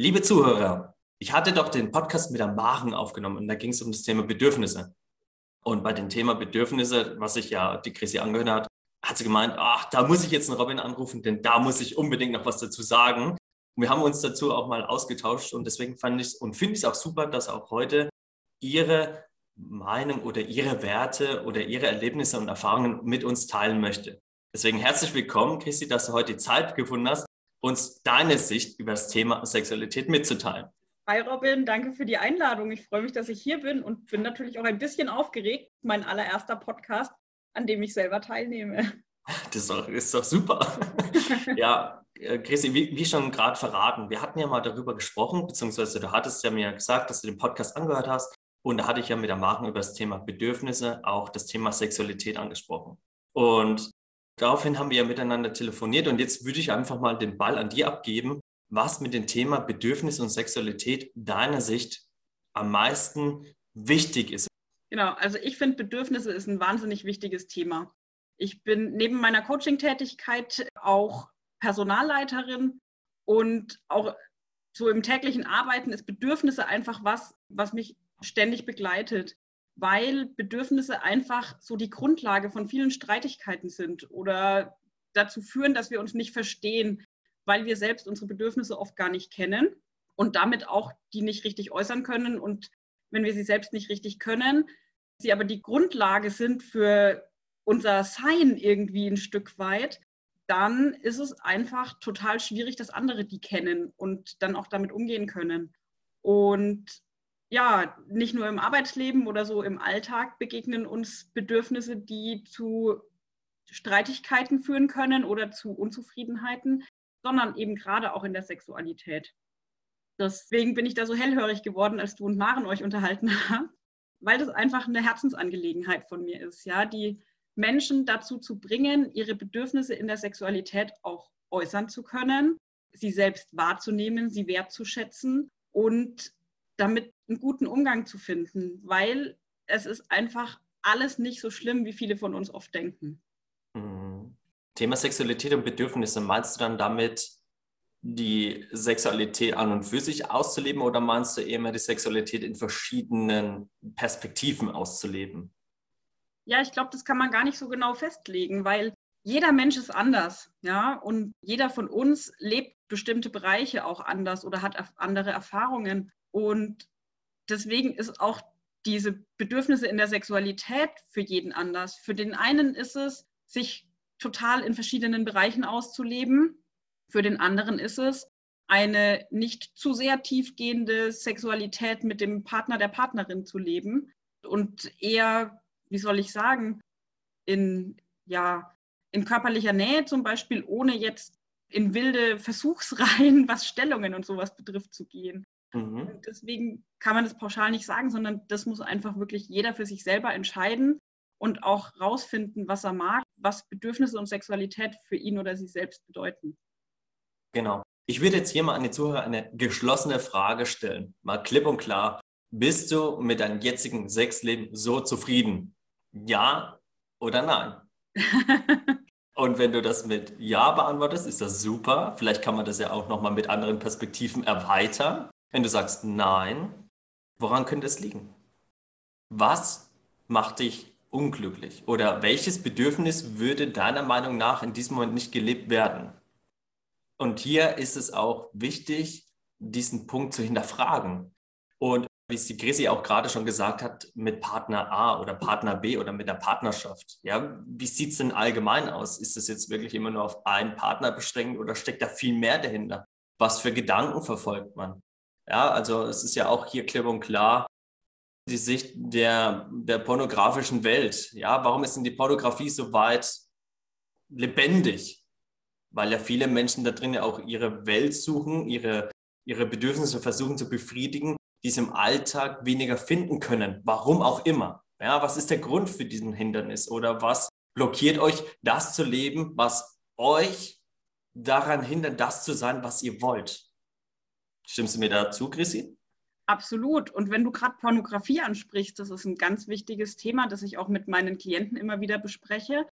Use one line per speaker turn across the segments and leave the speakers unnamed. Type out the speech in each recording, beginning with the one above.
Liebe Zuhörer, ich hatte doch den Podcast mit der Maren aufgenommen und da ging es um das Thema Bedürfnisse. Und bei dem Thema Bedürfnisse, was sich ja die Chrissy angehört hat, hat sie gemeint, ach, da muss ich jetzt einen Robin anrufen, denn da muss ich unbedingt noch was dazu sagen. Und wir haben uns dazu auch mal ausgetauscht und deswegen fand ich es und finde ich es auch super, dass auch heute ihre Meinung oder ihre Werte oder ihre Erlebnisse und Erfahrungen mit uns teilen möchte. Deswegen herzlich willkommen, Chrissy, dass du heute die Zeit gefunden hast, uns deine Sicht über das Thema Sexualität mitzuteilen.
Hi Robin, danke für die Einladung. Ich freue mich, dass ich hier bin und bin natürlich auch ein bisschen aufgeregt. Mein allererster Podcast, an dem ich selber teilnehme.
Das ist doch, ist doch super. ja, äh, Chrissy, wie, wie schon gerade verraten, wir hatten ja mal darüber gesprochen, beziehungsweise du hattest ja mir gesagt, dass du den Podcast angehört hast. Und da hatte ich ja mit der Marken über das Thema Bedürfnisse auch das Thema Sexualität angesprochen. Und Daraufhin haben wir ja miteinander telefoniert und jetzt würde ich einfach mal den Ball an dir abgeben, was mit dem Thema Bedürfnis und Sexualität deiner Sicht am meisten wichtig ist.
Genau, also ich finde, Bedürfnisse ist ein wahnsinnig wichtiges Thema. Ich bin neben meiner Coaching-Tätigkeit auch Personalleiterin und auch so im täglichen Arbeiten ist Bedürfnisse einfach was, was mich ständig begleitet weil Bedürfnisse einfach so die Grundlage von vielen Streitigkeiten sind oder dazu führen, dass wir uns nicht verstehen, weil wir selbst unsere Bedürfnisse oft gar nicht kennen und damit auch die nicht richtig äußern können. Und wenn wir sie selbst nicht richtig können, sie aber die Grundlage sind für unser Sein irgendwie ein Stück weit, dann ist es einfach total schwierig, dass andere die kennen und dann auch damit umgehen können. Und ja, nicht nur im Arbeitsleben oder so im Alltag begegnen uns Bedürfnisse, die zu Streitigkeiten führen können oder zu Unzufriedenheiten, sondern eben gerade auch in der Sexualität. Deswegen bin ich da so hellhörig geworden, als du und Maren euch unterhalten habt, weil das einfach eine Herzensangelegenheit von mir ist, ja, die Menschen dazu zu bringen, ihre Bedürfnisse in der Sexualität auch äußern zu können, sie selbst wahrzunehmen, sie wertzuschätzen und damit einen guten Umgang zu finden, weil es ist einfach alles nicht so schlimm, wie viele von uns oft denken.
Mhm. Thema Sexualität und Bedürfnisse, meinst du dann damit die Sexualität an und für sich auszuleben oder meinst du eher die Sexualität in verschiedenen Perspektiven auszuleben?
Ja, ich glaube, das kann man gar nicht so genau festlegen, weil jeder Mensch ist anders, ja, und jeder von uns lebt bestimmte Bereiche auch anders oder hat andere Erfahrungen. Und deswegen ist auch diese Bedürfnisse in der Sexualität für jeden anders. Für den einen ist es, sich total in verschiedenen Bereichen auszuleben. Für den anderen ist es, eine nicht zu sehr tiefgehende Sexualität mit dem Partner der Partnerin zu leben und eher, wie soll ich sagen, in, ja, in körperlicher Nähe zum Beispiel, ohne jetzt in wilde Versuchsreihen, was Stellungen und sowas betrifft, zu gehen. Mhm. Deswegen kann man das pauschal nicht sagen, sondern das muss einfach wirklich jeder für sich selber entscheiden und auch rausfinden, was er mag, was Bedürfnisse und Sexualität für ihn oder sie selbst bedeuten.
Genau. Ich würde jetzt hier mal an die Zuhörer eine geschlossene Frage stellen, mal klipp und klar. Bist du mit deinem jetzigen Sexleben so zufrieden? Ja oder nein? Und wenn du das mit Ja beantwortest, ist das super. Vielleicht kann man das ja auch nochmal mit anderen Perspektiven erweitern. Wenn du sagst Nein, woran könnte es liegen? Was macht dich unglücklich? Oder welches Bedürfnis würde deiner Meinung nach in diesem Moment nicht gelebt werden? Und hier ist es auch wichtig, diesen Punkt zu hinterfragen. Und wie es die Chrissy auch gerade schon gesagt hat, mit Partner A oder Partner B oder mit der Partnerschaft. Ja, wie sieht es denn allgemein aus? Ist es jetzt wirklich immer nur auf einen Partner beschränkt oder steckt da viel mehr dahinter? Was für Gedanken verfolgt man? Ja, also es ist ja auch hier klipp und klar die Sicht der, der pornografischen Welt. Ja, warum ist denn die Pornografie so weit lebendig? Weil ja viele Menschen da drin ja auch ihre Welt suchen, ihre, ihre Bedürfnisse versuchen zu befriedigen, die sie im Alltag weniger finden können. Warum auch immer. Ja, was ist der Grund für diesen Hindernis? Oder was blockiert euch, das zu leben, was euch daran hindert, das zu sein, was ihr wollt? Stimmst du mir dazu, Chrissy?
Absolut. Und wenn du gerade Pornografie ansprichst, das ist ein ganz wichtiges Thema, das ich auch mit meinen Klienten immer wieder bespreche.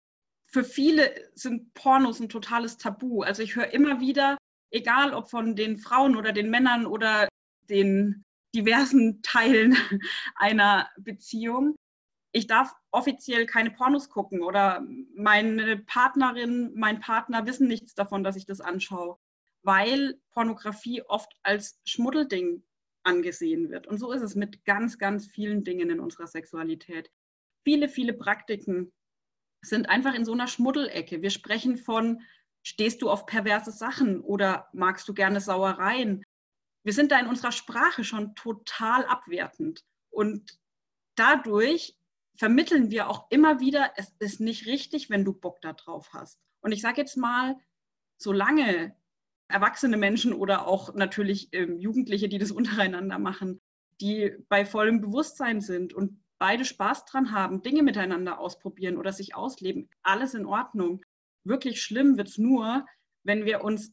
Für viele sind Pornos ein totales Tabu. Also ich höre immer wieder, egal ob von den Frauen oder den Männern oder den diversen Teilen einer Beziehung. Ich darf offiziell keine Pornos gucken oder meine Partnerin, mein Partner wissen nichts davon, dass ich das anschaue, weil Pornografie oft als Schmuddelding angesehen wird. Und so ist es mit ganz, ganz vielen Dingen in unserer Sexualität. Viele, viele Praktiken sind einfach in so einer Schmuddelecke. Wir sprechen von, stehst du auf perverse Sachen oder magst du gerne Sauereien? Wir sind da in unserer Sprache schon total abwertend. Und dadurch vermitteln wir auch immer wieder, es ist nicht richtig, wenn du Bock da drauf hast. Und ich sage jetzt mal, solange erwachsene Menschen oder auch natürlich ähm, Jugendliche, die das untereinander machen, die bei vollem Bewusstsein sind und beide Spaß dran haben, Dinge miteinander ausprobieren oder sich ausleben, alles in Ordnung. Wirklich schlimm wird es nur, wenn wir uns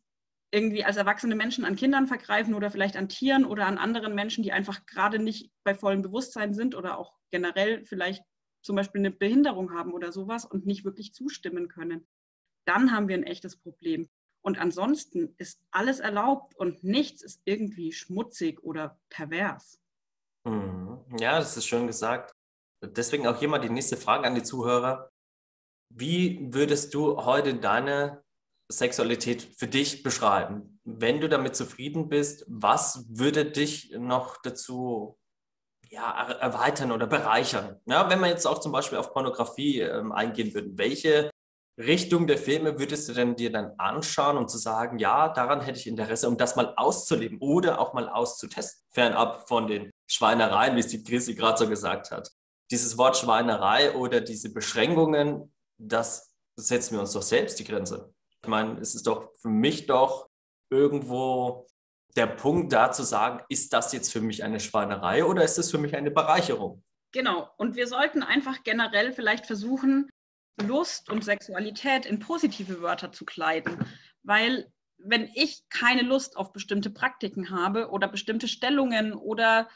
irgendwie als erwachsene Menschen an Kindern vergreifen oder vielleicht an Tieren oder an anderen Menschen, die einfach gerade nicht bei vollem Bewusstsein sind oder auch generell vielleicht zum Beispiel eine Behinderung haben oder sowas und nicht wirklich zustimmen können. Dann haben wir ein echtes Problem. Und ansonsten ist alles erlaubt und nichts ist irgendwie schmutzig oder pervers.
Mhm. Ja, das ist schön gesagt. Deswegen auch hier mal die nächste Frage an die Zuhörer. Wie würdest du heute deine Sexualität für dich beschreiben? Wenn du damit zufrieden bist, was würde dich noch dazu ja, erweitern oder bereichern? Ja, wenn wir jetzt auch zum Beispiel auf Pornografie ähm, eingehen würden, welche Richtung der Filme würdest du denn dir dann anschauen, um zu sagen, ja, daran hätte ich Interesse, um das mal auszuleben oder auch mal auszutesten, fernab von den Schweinereien, wie es die Chrissy gerade so gesagt hat. Dieses Wort Schweinerei oder diese Beschränkungen, das setzen wir uns doch selbst die Grenze. Ich meine, es ist doch für mich doch irgendwo der Punkt da zu sagen, ist das jetzt für mich eine Schweinerei oder ist das für mich eine Bereicherung?
Genau. Und wir sollten einfach generell vielleicht versuchen, Lust und Sexualität in positive Wörter zu kleiden. Weil wenn ich keine Lust auf bestimmte Praktiken habe oder bestimmte Stellungen oder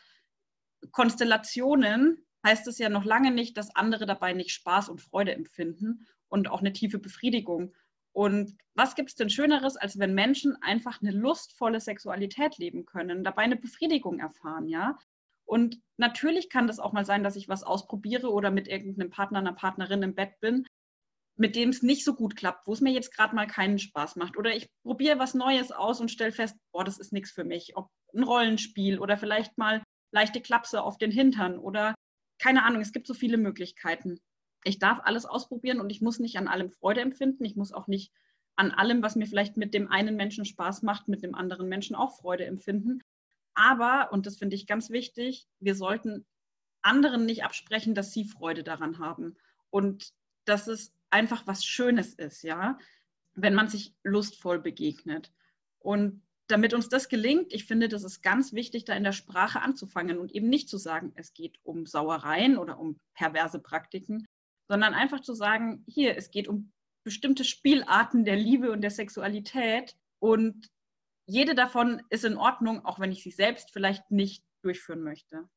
Konstellationen, heißt es ja noch lange nicht, dass andere dabei nicht Spaß und Freude empfinden und auch eine tiefe Befriedigung. Und was gibt es denn Schöneres, als wenn Menschen einfach eine lustvolle Sexualität leben können, dabei eine Befriedigung erfahren, ja? Und natürlich kann das auch mal sein, dass ich was ausprobiere oder mit irgendeinem Partner, einer Partnerin im Bett bin, mit dem es nicht so gut klappt, wo es mir jetzt gerade mal keinen Spaß macht. Oder ich probiere was Neues aus und stelle fest, boah, das ist nichts für mich. Ob ein Rollenspiel oder vielleicht mal leichte Klapse auf den Hintern oder keine Ahnung, es gibt so viele Möglichkeiten. Ich darf alles ausprobieren und ich muss nicht an allem Freude empfinden. Ich muss auch nicht an allem, was mir vielleicht mit dem einen Menschen Spaß macht, mit dem anderen Menschen auch Freude empfinden. Aber, und das finde ich ganz wichtig, wir sollten anderen nicht absprechen, dass sie Freude daran haben und dass es einfach was Schönes ist, ja, wenn man sich lustvoll begegnet. Und damit uns das gelingt, ich finde, das ist ganz wichtig, da in der Sprache anzufangen und eben nicht zu sagen, es geht um Sauereien oder um perverse Praktiken, sondern einfach zu sagen, hier, es geht um bestimmte Spielarten der Liebe und der Sexualität und jede davon ist in Ordnung, auch wenn ich sie selbst vielleicht nicht durchführen möchte.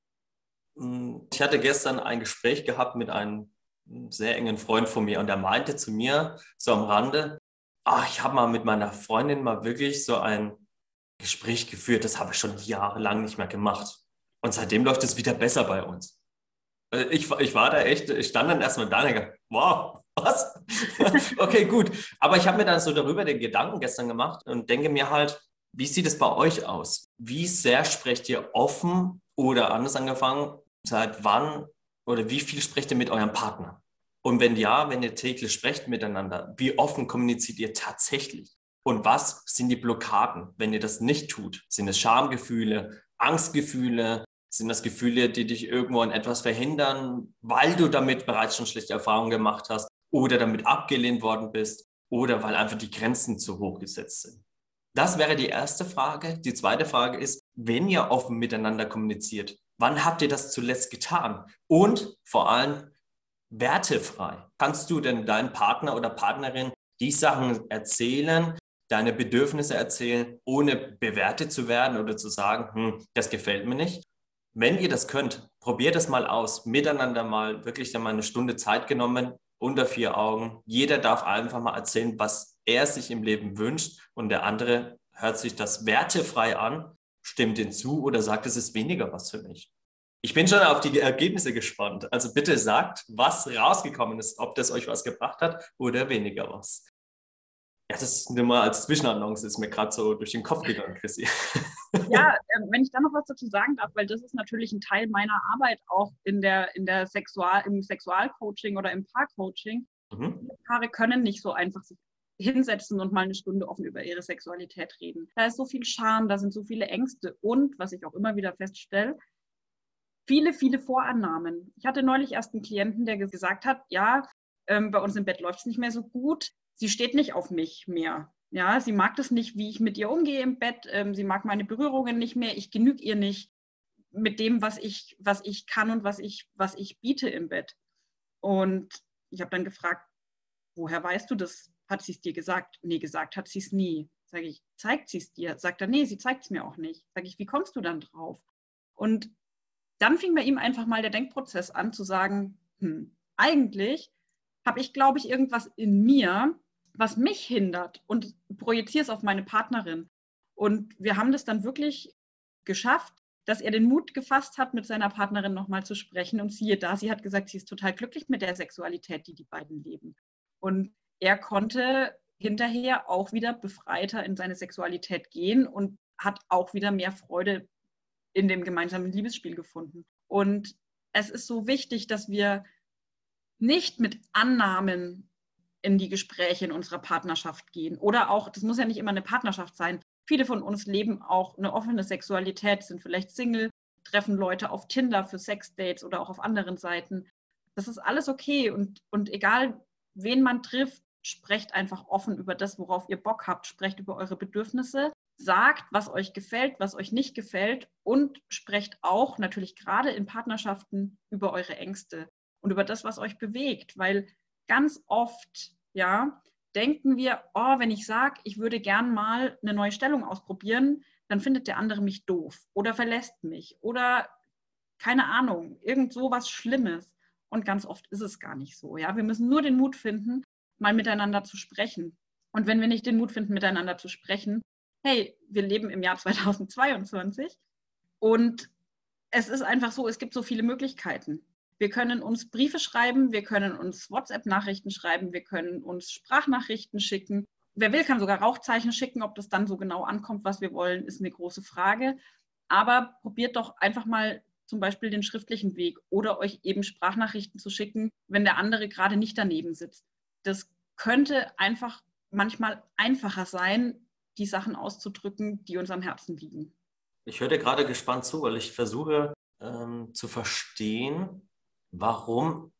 Ich hatte gestern ein Gespräch gehabt mit einem sehr engen Freund von mir und der meinte zu mir so am Rande, ach, ich habe mal mit meiner Freundin mal wirklich so ein Gespräch geführt, das habe ich schon jahrelang nicht mehr gemacht. Und seitdem läuft es wieder besser bei uns. Äh, ich, ich war da echt, ich stand dann erstmal da und dachte, wow, was? okay, gut. Aber ich habe mir dann so darüber den Gedanken gestern gemacht und denke mir halt, wie sieht es bei euch aus? Wie sehr sprecht ihr offen oder anders angefangen, seit wann oder wie viel sprecht ihr mit eurem Partner? Und wenn ja, wenn ihr täglich sprecht miteinander, wie offen kommuniziert ihr tatsächlich? Und was sind die Blockaden, wenn ihr das nicht tut? Sind es Schamgefühle, Angstgefühle? Sind das Gefühle, die dich irgendwo an etwas verhindern, weil du damit bereits schon schlechte Erfahrungen gemacht hast oder damit abgelehnt worden bist oder weil einfach die Grenzen zu hoch gesetzt sind? Das wäre die erste Frage. Die zweite Frage ist, wenn ihr offen miteinander kommuniziert, wann habt ihr das zuletzt getan? Und vor allem wertefrei. Kannst du denn deinem Partner oder Partnerin die Sachen erzählen, deine Bedürfnisse erzählen, ohne bewertet zu werden oder zu sagen, hm, das gefällt mir nicht? Wenn ihr das könnt, probiert es mal aus, miteinander mal wirklich dann mal eine Stunde Zeit genommen, unter vier Augen. Jeder darf einfach mal erzählen, was er sich im Leben wünscht und der andere Hört sich das wertefrei an? Stimmt den zu oder sagt, es ist weniger was für mich? Ich bin schon auf die Ergebnisse gespannt. Also bitte sagt, was rausgekommen ist, ob das euch was gebracht hat oder weniger was. Ja, das nur mal als Zwischenannonce ist mir gerade so durch den Kopf gegangen, Chrissy.
Ja, äh, wenn ich da noch was dazu sagen darf, weil das ist natürlich ein Teil meiner Arbeit auch in der, in der Sexual, im Sexualcoaching oder im Paarcoaching. Mhm. Paare können nicht so einfach sich hinsetzen und mal eine Stunde offen über ihre Sexualität reden. Da ist so viel Scham, da sind so viele Ängste und, was ich auch immer wieder feststelle, viele, viele Vorannahmen. Ich hatte neulich erst einen Klienten, der gesagt hat, ja, ähm, bei uns im Bett läuft es nicht mehr so gut sie steht nicht auf mich mehr. Ja, sie mag das nicht, wie ich mit ihr umgehe im Bett. Ähm, sie mag meine Berührungen nicht mehr. Ich genüge ihr nicht mit dem, was ich, was ich kann und was ich, was ich biete im Bett. Und ich habe dann gefragt, woher weißt du das? Hat sie es dir gesagt? Nee, gesagt hat sie es nie. Sage ich, zeigt sie es dir? Sagt er, nee, sie zeigt es mir auch nicht. Sage ich, wie kommst du dann drauf? Und dann fing bei ihm einfach mal der Denkprozess an zu sagen, hm, eigentlich habe ich, glaube ich, irgendwas in mir, was mich hindert und projiziere es auf meine Partnerin. Und wir haben das dann wirklich geschafft, dass er den Mut gefasst hat, mit seiner Partnerin nochmal zu sprechen. Und siehe da, sie hat gesagt, sie ist total glücklich mit der Sexualität, die die beiden leben. Und er konnte hinterher auch wieder befreiter in seine Sexualität gehen und hat auch wieder mehr Freude in dem gemeinsamen Liebesspiel gefunden. Und es ist so wichtig, dass wir nicht mit Annahmen in die Gespräche in unserer Partnerschaft gehen. Oder auch, das muss ja nicht immer eine Partnerschaft sein. Viele von uns leben auch eine offene Sexualität, sind vielleicht Single, treffen Leute auf Tinder für Sexdates oder auch auf anderen Seiten. Das ist alles okay und, und egal, wen man trifft, sprecht einfach offen über das, worauf ihr Bock habt, sprecht über eure Bedürfnisse, sagt, was euch gefällt, was euch nicht gefällt und sprecht auch natürlich gerade in Partnerschaften über eure Ängste und über das, was euch bewegt, weil ganz oft, ja, denken wir, oh, wenn ich sage, ich würde gern mal eine neue Stellung ausprobieren, dann findet der andere mich doof oder verlässt mich oder keine Ahnung, irgend so was Schlimmes. Und ganz oft ist es gar nicht so. Ja, wir müssen nur den Mut finden, mal miteinander zu sprechen. Und wenn wir nicht den Mut finden, miteinander zu sprechen, hey, wir leben im Jahr 2022 und es ist einfach so, es gibt so viele Möglichkeiten. Wir können uns Briefe schreiben, wir können uns WhatsApp-Nachrichten schreiben, wir können uns Sprachnachrichten schicken. Wer will, kann sogar Rauchzeichen schicken. Ob das dann so genau ankommt, was wir wollen, ist eine große Frage. Aber probiert doch einfach mal zum Beispiel den schriftlichen Weg oder euch eben Sprachnachrichten zu schicken, wenn der andere gerade nicht daneben sitzt. Das könnte einfach manchmal einfacher sein, die Sachen auszudrücken, die uns am Herzen liegen.
Ich höre dir gerade gespannt zu, weil ich versuche ähm, zu verstehen, warum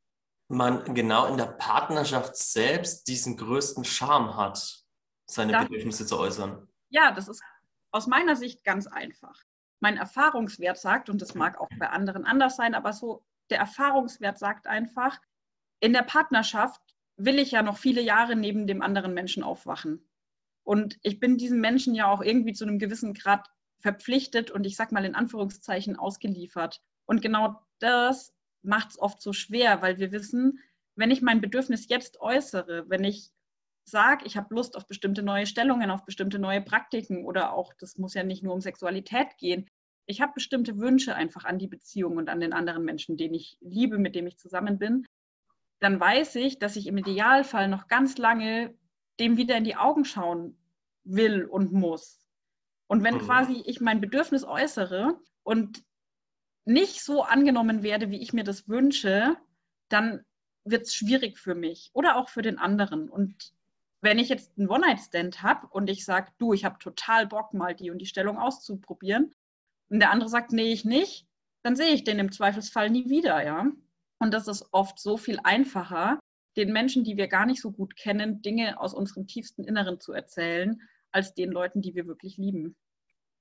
man genau in der Partnerschaft selbst diesen größten Charme hat, seine das, Bedürfnisse zu äußern.
Ja, das ist aus meiner Sicht ganz einfach. Mein Erfahrungswert sagt, und das mag auch bei anderen anders sein, aber so der Erfahrungswert sagt einfach, in der Partnerschaft will ich ja noch viele Jahre neben dem anderen Menschen aufwachen. Und ich bin diesem Menschen ja auch irgendwie zu einem gewissen Grad verpflichtet und ich sag mal in Anführungszeichen ausgeliefert. Und genau das macht es oft so schwer, weil wir wissen, wenn ich mein Bedürfnis jetzt äußere, wenn ich sage, ich habe Lust auf bestimmte neue Stellungen, auf bestimmte neue Praktiken oder auch, das muss ja nicht nur um Sexualität gehen, ich habe bestimmte Wünsche einfach an die Beziehung und an den anderen Menschen, den ich liebe, mit dem ich zusammen bin, dann weiß ich, dass ich im Idealfall noch ganz lange dem wieder in die Augen schauen will und muss. Und wenn mhm. quasi ich mein Bedürfnis äußere und nicht so angenommen werde, wie ich mir das wünsche, dann wird es schwierig für mich oder auch für den anderen. Und wenn ich jetzt einen One-Night-Stand habe und ich sage, du, ich habe total Bock, mal die und die Stellung auszuprobieren, und der andere sagt, nee, ich nicht, dann sehe ich den im Zweifelsfall nie wieder, ja. Und das ist oft so viel einfacher, den Menschen, die wir gar nicht so gut kennen, Dinge aus unserem tiefsten Inneren zu erzählen, als den Leuten, die wir wirklich lieben.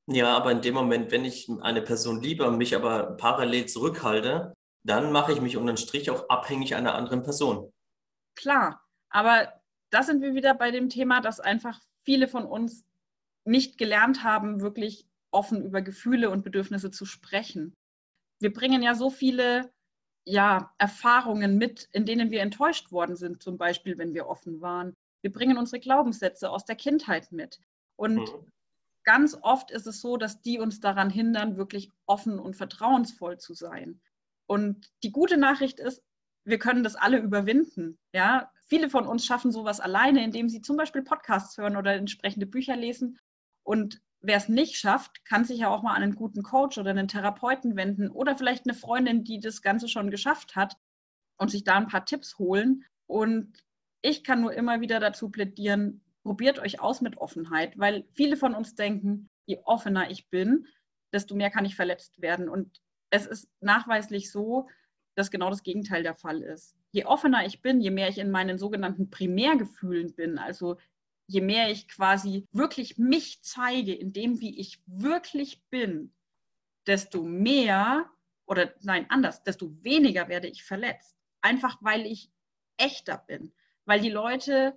Ja, aber in dem Moment, wenn ich eine Person liebe, mich aber parallel zurückhalte, dann mache ich mich unterm Strich auch abhängig einer anderen Person.
Klar, aber da sind wir wieder bei dem Thema, dass einfach viele von uns nicht gelernt haben, wirklich offen über Gefühle und Bedürfnisse zu sprechen. Wir bringen ja so viele ja, Erfahrungen mit, in denen wir enttäuscht worden sind, zum Beispiel, wenn wir offen waren. Wir bringen unsere Glaubenssätze aus der Kindheit mit. Und mhm ganz oft ist es so, dass die uns daran hindern, wirklich offen und vertrauensvoll zu sein. Und die gute Nachricht ist, wir können das alle überwinden. Ja, viele von uns schaffen sowas alleine, indem sie zum Beispiel Podcasts hören oder entsprechende Bücher lesen. Und wer es nicht schafft, kann sich ja auch mal an einen guten Coach oder einen Therapeuten wenden oder vielleicht eine Freundin, die das Ganze schon geschafft hat und sich da ein paar Tipps holen. Und ich kann nur immer wieder dazu plädieren, probiert euch aus mit Offenheit, weil viele von uns denken, je offener ich bin, desto mehr kann ich verletzt werden. Und es ist nachweislich so, dass genau das Gegenteil der Fall ist. Je offener ich bin, je mehr ich in meinen sogenannten Primärgefühlen bin, also je mehr ich quasi wirklich mich zeige in dem, wie ich wirklich bin, desto mehr oder nein, anders, desto weniger werde ich verletzt. Einfach weil ich echter bin, weil die Leute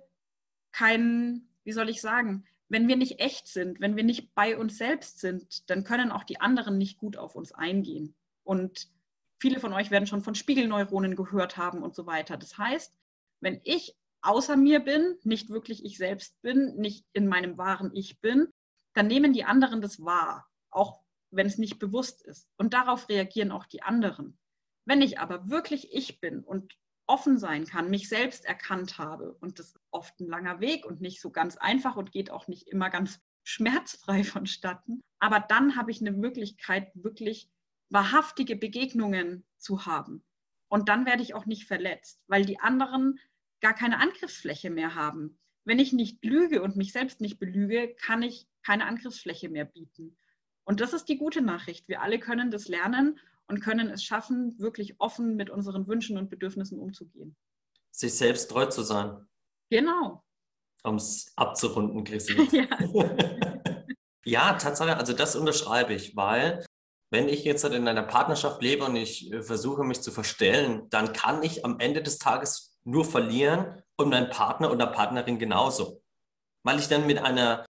keinen, wie soll ich sagen, wenn wir nicht echt sind, wenn wir nicht bei uns selbst sind, dann können auch die anderen nicht gut auf uns eingehen. Und viele von euch werden schon von Spiegelneuronen gehört haben und so weiter. Das heißt, wenn ich außer mir bin, nicht wirklich ich selbst bin, nicht in meinem wahren Ich bin, dann nehmen die anderen das wahr, auch wenn es nicht bewusst ist. Und darauf reagieren auch die anderen. Wenn ich aber wirklich ich bin und offen sein kann, mich selbst erkannt habe, und das ist oft ein langer Weg und nicht so ganz einfach und geht auch nicht immer ganz schmerzfrei vonstatten, aber dann habe ich eine Möglichkeit, wirklich wahrhaftige Begegnungen zu haben. Und dann werde ich auch nicht verletzt, weil die anderen gar keine Angriffsfläche mehr haben. Wenn ich nicht lüge und mich selbst nicht belüge, kann ich keine Angriffsfläche mehr bieten. Und das ist die gute Nachricht. Wir alle können das lernen und können es schaffen, wirklich offen mit unseren Wünschen und Bedürfnissen umzugehen.
Sich selbst treu zu sein.
Genau.
Um es abzurunden, Chrissy. ja. ja, Tatsache, also das unterschreibe ich, weil wenn ich jetzt halt in einer Partnerschaft lebe und ich äh, versuche mich zu verstellen, dann kann ich am Ende des Tages nur verlieren und mein Partner oder Partnerin genauso. Weil ich dann mit einer,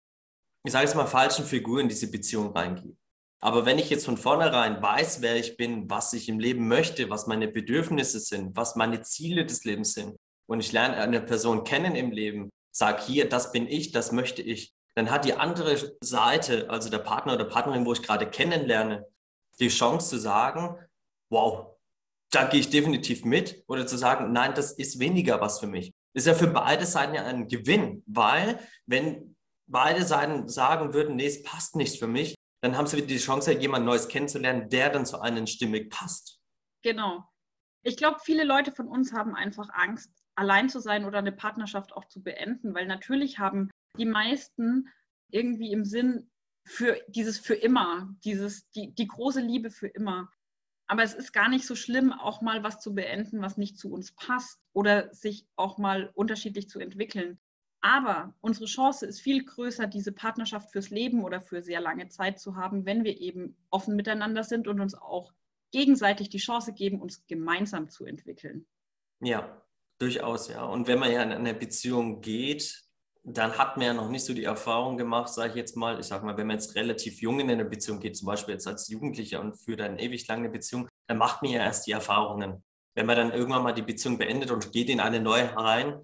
ich sage es mal, falschen Figur in diese Beziehung reingehe. Aber wenn ich jetzt von vornherein weiß, wer ich bin, was ich im Leben möchte, was meine Bedürfnisse sind, was meine Ziele des Lebens sind, und ich lerne eine Person kennen im Leben, sage hier, das bin ich, das möchte ich, dann hat die andere Seite, also der Partner oder Partnerin, wo ich gerade kennenlerne, die Chance zu sagen, wow, da gehe ich definitiv mit. Oder zu sagen, nein, das ist weniger was für mich. Ist ja für beide Seiten ja ein Gewinn, weil wenn beide Seiten sagen würden, nee, es passt nicht für mich, dann haben sie wieder die Chance, jemand Neues kennenzulernen, der dann zu einem stimmig passt.
Genau. Ich glaube, viele Leute von uns haben einfach Angst, allein zu sein oder eine Partnerschaft auch zu beenden, weil natürlich haben die meisten irgendwie im Sinn für dieses für immer, dieses, die, die große Liebe für immer. Aber es ist gar nicht so schlimm, auch mal was zu beenden, was nicht zu uns passt oder sich auch mal unterschiedlich zu entwickeln. Aber unsere Chance ist viel größer, diese Partnerschaft fürs Leben oder für sehr lange Zeit zu haben, wenn wir eben offen miteinander sind und uns auch gegenseitig die Chance geben, uns gemeinsam zu entwickeln.
Ja, durchaus, ja. Und wenn man ja in eine Beziehung geht, dann hat man ja noch nicht so die Erfahrung gemacht, sage ich jetzt mal, ich sage mal, wenn man jetzt relativ jung in eine Beziehung geht, zum Beispiel jetzt als Jugendlicher und führt eine ewig lange Beziehung, dann macht man ja erst die Erfahrungen. Wenn man dann irgendwann mal die Beziehung beendet und geht in eine neue rein,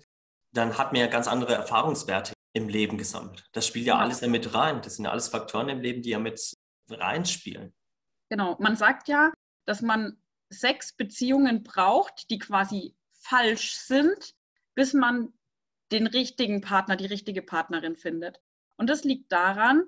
dann hat man ja ganz andere Erfahrungswerte im Leben gesammelt. Das spielt ja, ja. alles damit rein. Das sind ja alles Faktoren im Leben, die ja mit reinspielen.
Genau. Man sagt ja, dass man sechs Beziehungen braucht, die quasi falsch sind, bis man den richtigen Partner, die richtige Partnerin findet. Und das liegt daran,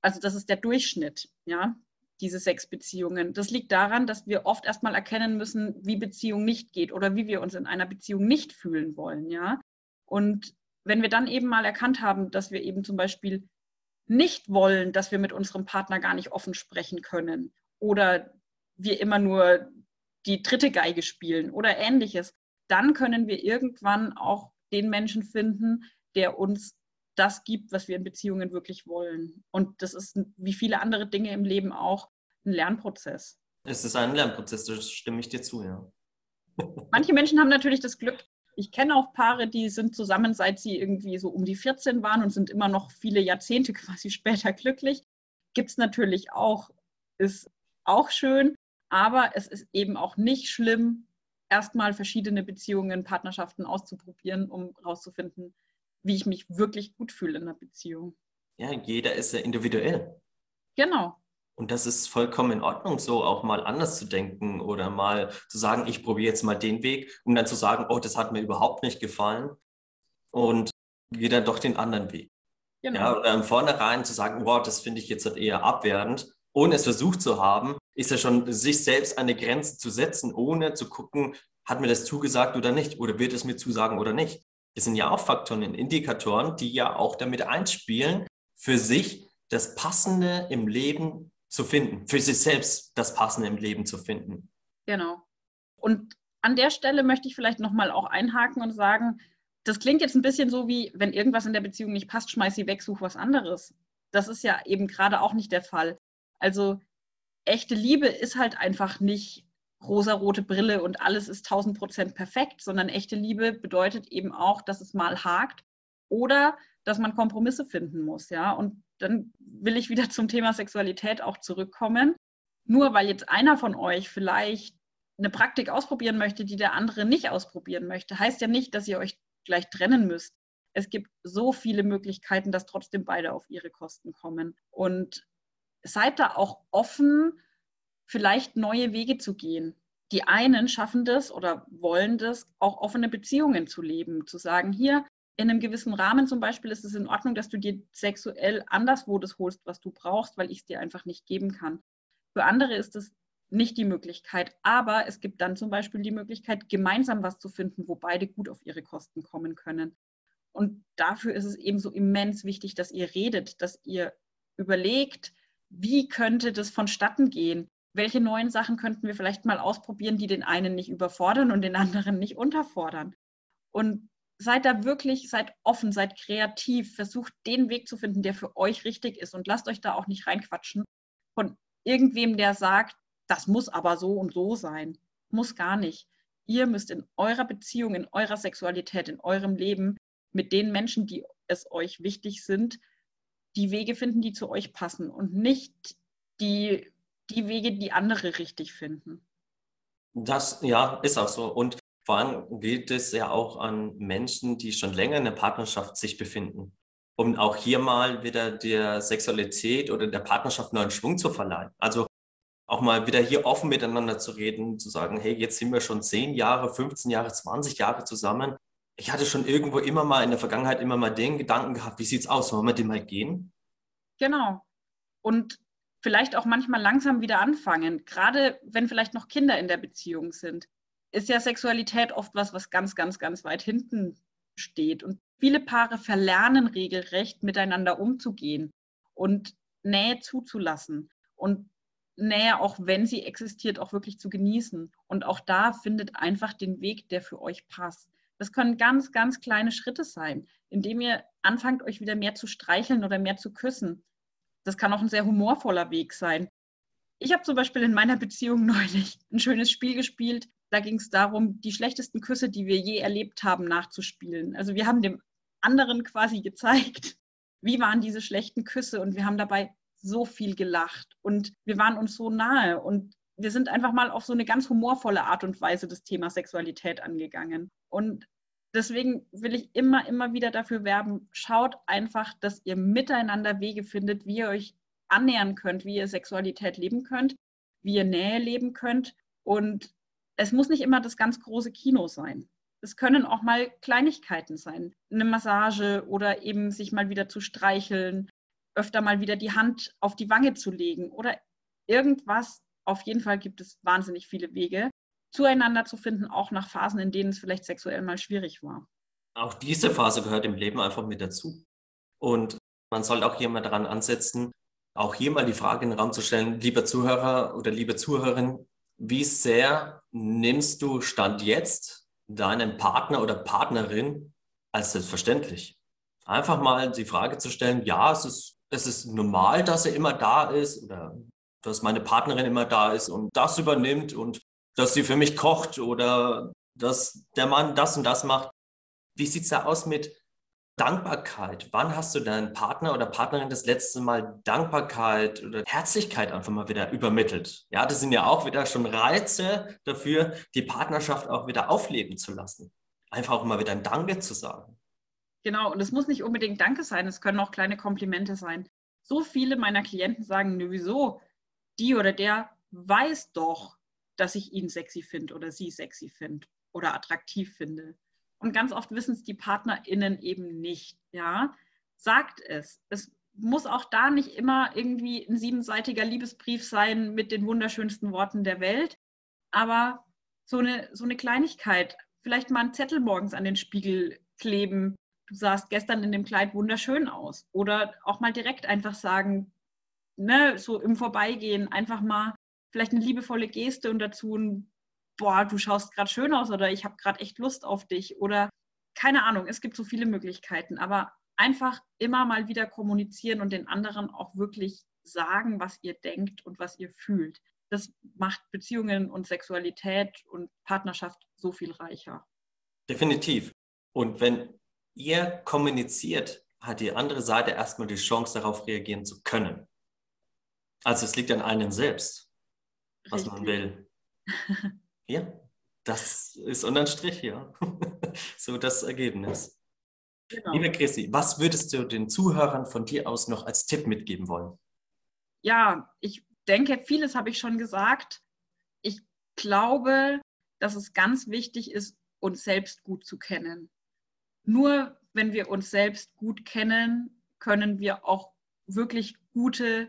also das ist der Durchschnitt, ja, diese sechs Beziehungen. Das liegt daran, dass wir oft erstmal erkennen müssen, wie Beziehung nicht geht oder wie wir uns in einer Beziehung nicht fühlen wollen, ja. Und wenn wir dann eben mal erkannt haben, dass wir eben zum Beispiel nicht wollen, dass wir mit unserem Partner gar nicht offen sprechen können oder wir immer nur die dritte Geige spielen oder ähnliches, dann können wir irgendwann auch den Menschen finden, der uns das gibt, was wir in Beziehungen wirklich wollen. Und das ist wie viele andere Dinge im Leben auch ein Lernprozess.
Es ist ein Lernprozess, da stimme ich dir zu, ja.
Manche Menschen haben natürlich das Glück, ich kenne auch Paare, die sind zusammen, seit sie irgendwie so um die 14 waren und sind immer noch viele Jahrzehnte quasi später glücklich. Gibt es natürlich auch, ist auch schön, aber es ist eben auch nicht schlimm, erstmal verschiedene Beziehungen, Partnerschaften auszuprobieren, um herauszufinden, wie ich mich wirklich gut fühle in einer Beziehung.
Ja, jeder ist ja individuell.
Genau.
Und das ist vollkommen in Ordnung, so auch mal anders zu denken oder mal zu sagen, ich probiere jetzt mal den Weg, um dann zu sagen, oh, das hat mir überhaupt nicht gefallen und gehe dann doch den anderen Weg. Genau. Ja, oder im Vornherein zu sagen, wow, das finde ich jetzt halt eher abwertend, ohne es versucht zu haben, ist ja schon sich selbst eine Grenze zu setzen, ohne zu gucken, hat mir das zugesagt oder nicht, oder wird es mir zusagen oder nicht. Das sind ja auch Faktoren, Indikatoren, die ja auch damit einspielen, für sich das Passende im Leben zu finden, für sich selbst das Passende im Leben zu finden.
Genau. Und an der Stelle möchte ich vielleicht nochmal auch einhaken und sagen, das klingt jetzt ein bisschen so wie, wenn irgendwas in der Beziehung nicht passt, schmeiß sie weg, such was anderes. Das ist ja eben gerade auch nicht der Fall. Also echte Liebe ist halt einfach nicht rosarote Brille und alles ist 1000 Prozent perfekt, sondern echte Liebe bedeutet eben auch, dass es mal hakt oder dass man Kompromisse finden muss, ja. Und dann will ich wieder zum Thema Sexualität auch zurückkommen. Nur weil jetzt einer von euch vielleicht eine Praktik ausprobieren möchte, die der andere nicht ausprobieren möchte, heißt ja nicht, dass ihr euch gleich trennen müsst. Es gibt so viele Möglichkeiten, dass trotzdem beide auf ihre Kosten kommen. Und seid da auch offen, vielleicht neue Wege zu gehen. Die einen schaffen das oder wollen das, auch offene Beziehungen zu leben, zu sagen, hier, in einem gewissen Rahmen zum Beispiel ist es in Ordnung, dass du dir sexuell anderswo das holst, was du brauchst, weil ich es dir einfach nicht geben kann. Für andere ist es nicht die Möglichkeit, aber es gibt dann zum Beispiel die Möglichkeit, gemeinsam was zu finden, wo beide gut auf ihre Kosten kommen können. Und dafür ist es eben so immens wichtig, dass ihr redet, dass ihr überlegt, wie könnte das vonstatten gehen? Welche neuen Sachen könnten wir vielleicht mal ausprobieren, die den einen nicht überfordern und den anderen nicht unterfordern? Und seid da wirklich, seid offen, seid kreativ, versucht den Weg zu finden, der für euch richtig ist und lasst euch da auch nicht reinquatschen von irgendwem, der sagt, das muss aber so und so sein. Muss gar nicht. Ihr müsst in eurer Beziehung, in eurer Sexualität, in eurem Leben mit den Menschen, die es euch wichtig sind, die Wege finden, die zu euch passen und nicht die, die Wege, die andere richtig finden.
Das, ja, ist auch so. Und vor allem gilt es ja auch an Menschen, die schon länger in der Partnerschaft sich befinden, um auch hier mal wieder der Sexualität oder der Partnerschaft neuen Schwung zu verleihen. Also auch mal wieder hier offen miteinander zu reden, zu sagen, hey, jetzt sind wir schon 10 Jahre, 15 Jahre, 20 Jahre zusammen. Ich hatte schon irgendwo immer mal in der Vergangenheit immer mal den Gedanken gehabt, wie sieht es aus, wollen wir den mal gehen?
Genau. Und vielleicht auch manchmal langsam wieder anfangen, gerade wenn vielleicht noch Kinder in der Beziehung sind ist ja Sexualität oft was, was ganz, ganz, ganz weit hinten steht. Und viele Paare verlernen regelrecht, miteinander umzugehen und Nähe zuzulassen und Nähe, auch wenn sie existiert, auch wirklich zu genießen. Und auch da findet einfach den Weg, der für euch passt. Das können ganz, ganz kleine Schritte sein, indem ihr anfangt, euch wieder mehr zu streicheln oder mehr zu küssen. Das kann auch ein sehr humorvoller Weg sein. Ich habe zum Beispiel in meiner Beziehung neulich ein schönes Spiel gespielt. Da ging es darum, die schlechtesten Küsse, die wir je erlebt haben, nachzuspielen. Also wir haben dem anderen quasi gezeigt, wie waren diese schlechten Küsse und wir haben dabei so viel gelacht und wir waren uns so nahe und wir sind einfach mal auf so eine ganz humorvolle Art und Weise das Thema Sexualität angegangen. Und deswegen will ich immer, immer wieder dafür werben, schaut einfach, dass ihr miteinander Wege findet, wie ihr euch annähern könnt, wie ihr Sexualität leben könnt, wie ihr Nähe leben könnt und es muss nicht immer das ganz große Kino sein. Es können auch mal Kleinigkeiten sein. Eine Massage oder eben sich mal wieder zu streicheln, öfter mal wieder die Hand auf die Wange zu legen oder irgendwas. Auf jeden Fall gibt es wahnsinnig viele Wege, zueinander zu finden, auch nach Phasen, in denen es vielleicht sexuell mal schwierig war.
Auch diese Phase gehört im Leben einfach mit dazu. Und man sollte auch hier mal daran ansetzen, auch hier mal die Frage in den Raum zu stellen, lieber Zuhörer oder liebe Zuhörerin, wie sehr nimmst du Stand jetzt deinen Partner oder Partnerin als selbstverständlich? Einfach mal die Frage zu stellen, ja, es ist, es ist normal, dass er immer da ist oder dass meine Partnerin immer da ist und das übernimmt und dass sie für mich kocht oder dass der Mann das und das macht. Wie sieht es da aus mit Dankbarkeit. Wann hast du deinen Partner oder Partnerin das letzte Mal Dankbarkeit oder Herzlichkeit einfach mal wieder übermittelt? Ja, das sind ja auch wieder schon Reize dafür, die Partnerschaft auch wieder aufleben zu lassen. Einfach auch mal wieder ein Danke zu sagen.
Genau, und es muss nicht unbedingt Danke sein, es können auch kleine Komplimente sein. So viele meiner Klienten sagen, nö, wieso? Die oder der weiß doch, dass ich ihn sexy finde oder sie sexy finde oder attraktiv finde. Und ganz oft wissen es die PartnerInnen eben nicht. Ja, sagt es. Es muss auch da nicht immer irgendwie ein siebenseitiger Liebesbrief sein mit den wunderschönsten Worten der Welt. Aber so eine, so eine Kleinigkeit, vielleicht mal einen Zettel morgens an den Spiegel kleben. Du sahst gestern in dem Kleid wunderschön aus. Oder auch mal direkt einfach sagen, ne, so im Vorbeigehen, einfach mal vielleicht eine liebevolle Geste und dazu ein, boah, du schaust gerade schön aus oder ich habe gerade echt Lust auf dich oder keine Ahnung, es gibt so viele Möglichkeiten, aber einfach immer mal wieder kommunizieren und den anderen auch wirklich sagen, was ihr denkt und was ihr fühlt. Das macht Beziehungen und Sexualität und Partnerschaft so viel reicher.
Definitiv. Und wenn ihr kommuniziert, hat die andere Seite erstmal die Chance, darauf reagieren zu können. Also es liegt an einem selbst, was Richtig. man will. ja, das ist unterm Strich, ja. so das Ergebnis. Genau. Liebe Chrissy, was würdest du den Zuhörern von dir aus noch als Tipp mitgeben wollen?
Ja, ich denke, vieles habe ich schon gesagt. Ich glaube, dass es ganz wichtig ist, uns selbst gut zu kennen. Nur wenn wir uns selbst gut kennen, können wir auch wirklich gute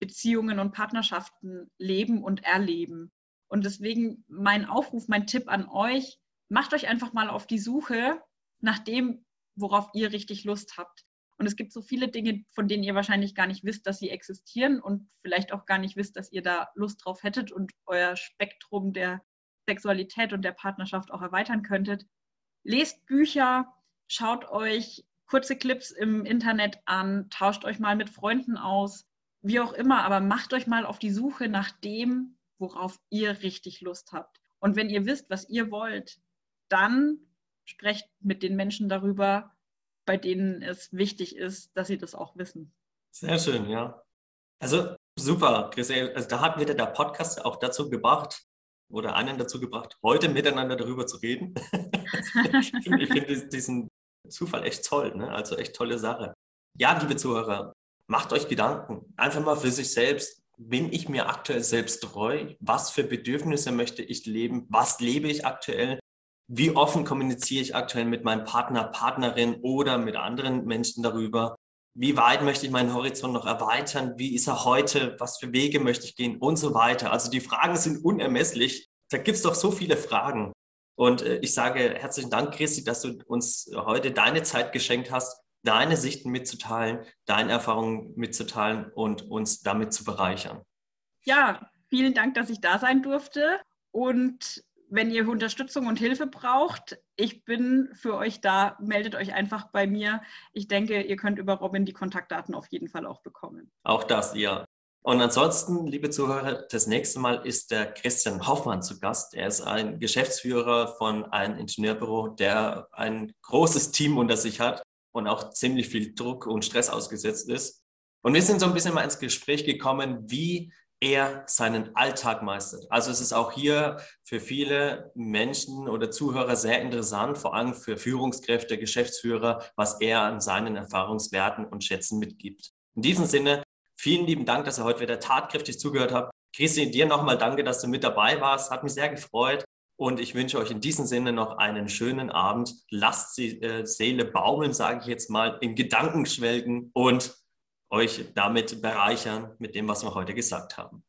Beziehungen und Partnerschaften leben und erleben. Und deswegen mein Aufruf, mein Tipp an euch, macht euch einfach mal auf die Suche nach dem, worauf ihr richtig Lust habt. Und es gibt so viele Dinge, von denen ihr wahrscheinlich gar nicht wisst, dass sie existieren und vielleicht auch gar nicht wisst, dass ihr da Lust drauf hättet und euer Spektrum der Sexualität und der Partnerschaft auch erweitern könntet. Lest Bücher, schaut euch kurze Clips im Internet an, tauscht euch mal mit Freunden aus, wie auch immer, aber macht euch mal auf die Suche nach dem, worauf ihr richtig Lust habt. Und wenn ihr wisst, was ihr wollt, dann sprecht mit den Menschen darüber, bei denen es wichtig ist, dass sie das auch wissen.
Sehr schön, ja. Also super, Chris. Also da hat wieder der Podcast auch dazu gebracht oder einen dazu gebracht, heute miteinander darüber zu reden. ich finde find diesen Zufall echt toll, ne? also echt tolle Sache. Ja, liebe Zuhörer, macht euch Gedanken. Einfach mal für sich selbst. Bin ich mir aktuell selbst treu? Was für Bedürfnisse möchte ich leben? Was lebe ich aktuell? Wie offen kommuniziere ich aktuell mit meinem Partner, Partnerin oder mit anderen Menschen darüber? Wie weit möchte ich meinen Horizont noch erweitern? Wie ist er heute? Was für Wege möchte ich gehen? Und so weiter. Also die Fragen sind unermesslich. Da gibt es doch so viele Fragen. Und äh, ich sage herzlichen Dank, Christi, dass du uns heute deine Zeit geschenkt hast, deine Sichten mitzuteilen, deine Erfahrungen mitzuteilen und uns damit zu bereichern.
Ja, vielen Dank, dass ich da sein durfte. Und wenn ihr Unterstützung und Hilfe braucht, ich bin für euch da. Meldet euch einfach bei mir. Ich denke, ihr könnt über Robin die Kontaktdaten auf jeden Fall auch bekommen.
Auch das, ja. Und ansonsten, liebe Zuhörer, das nächste Mal ist der Christian Hoffmann zu Gast. Er ist ein Geschäftsführer von einem Ingenieurbüro, der ein großes Team unter sich hat und auch ziemlich viel Druck und Stress ausgesetzt ist. Und wir sind so ein bisschen mal ins Gespräch gekommen, wie er seinen Alltag meistert. Also es ist auch hier für viele Menschen oder Zuhörer sehr interessant, vor allem für Führungskräfte, Geschäftsführer, was er an seinen Erfahrungswerten und Schätzen mitgibt. In diesem Sinne, vielen lieben Dank, dass ihr heute wieder tatkräftig zugehört habt. Christi, dir nochmal danke, dass du mit dabei warst. Hat mich sehr gefreut. Und ich wünsche euch in diesem Sinne noch einen schönen Abend. Lasst die äh, Seele baumeln, sage ich jetzt mal, in Gedanken schwelgen und euch damit bereichern mit dem, was wir heute gesagt haben.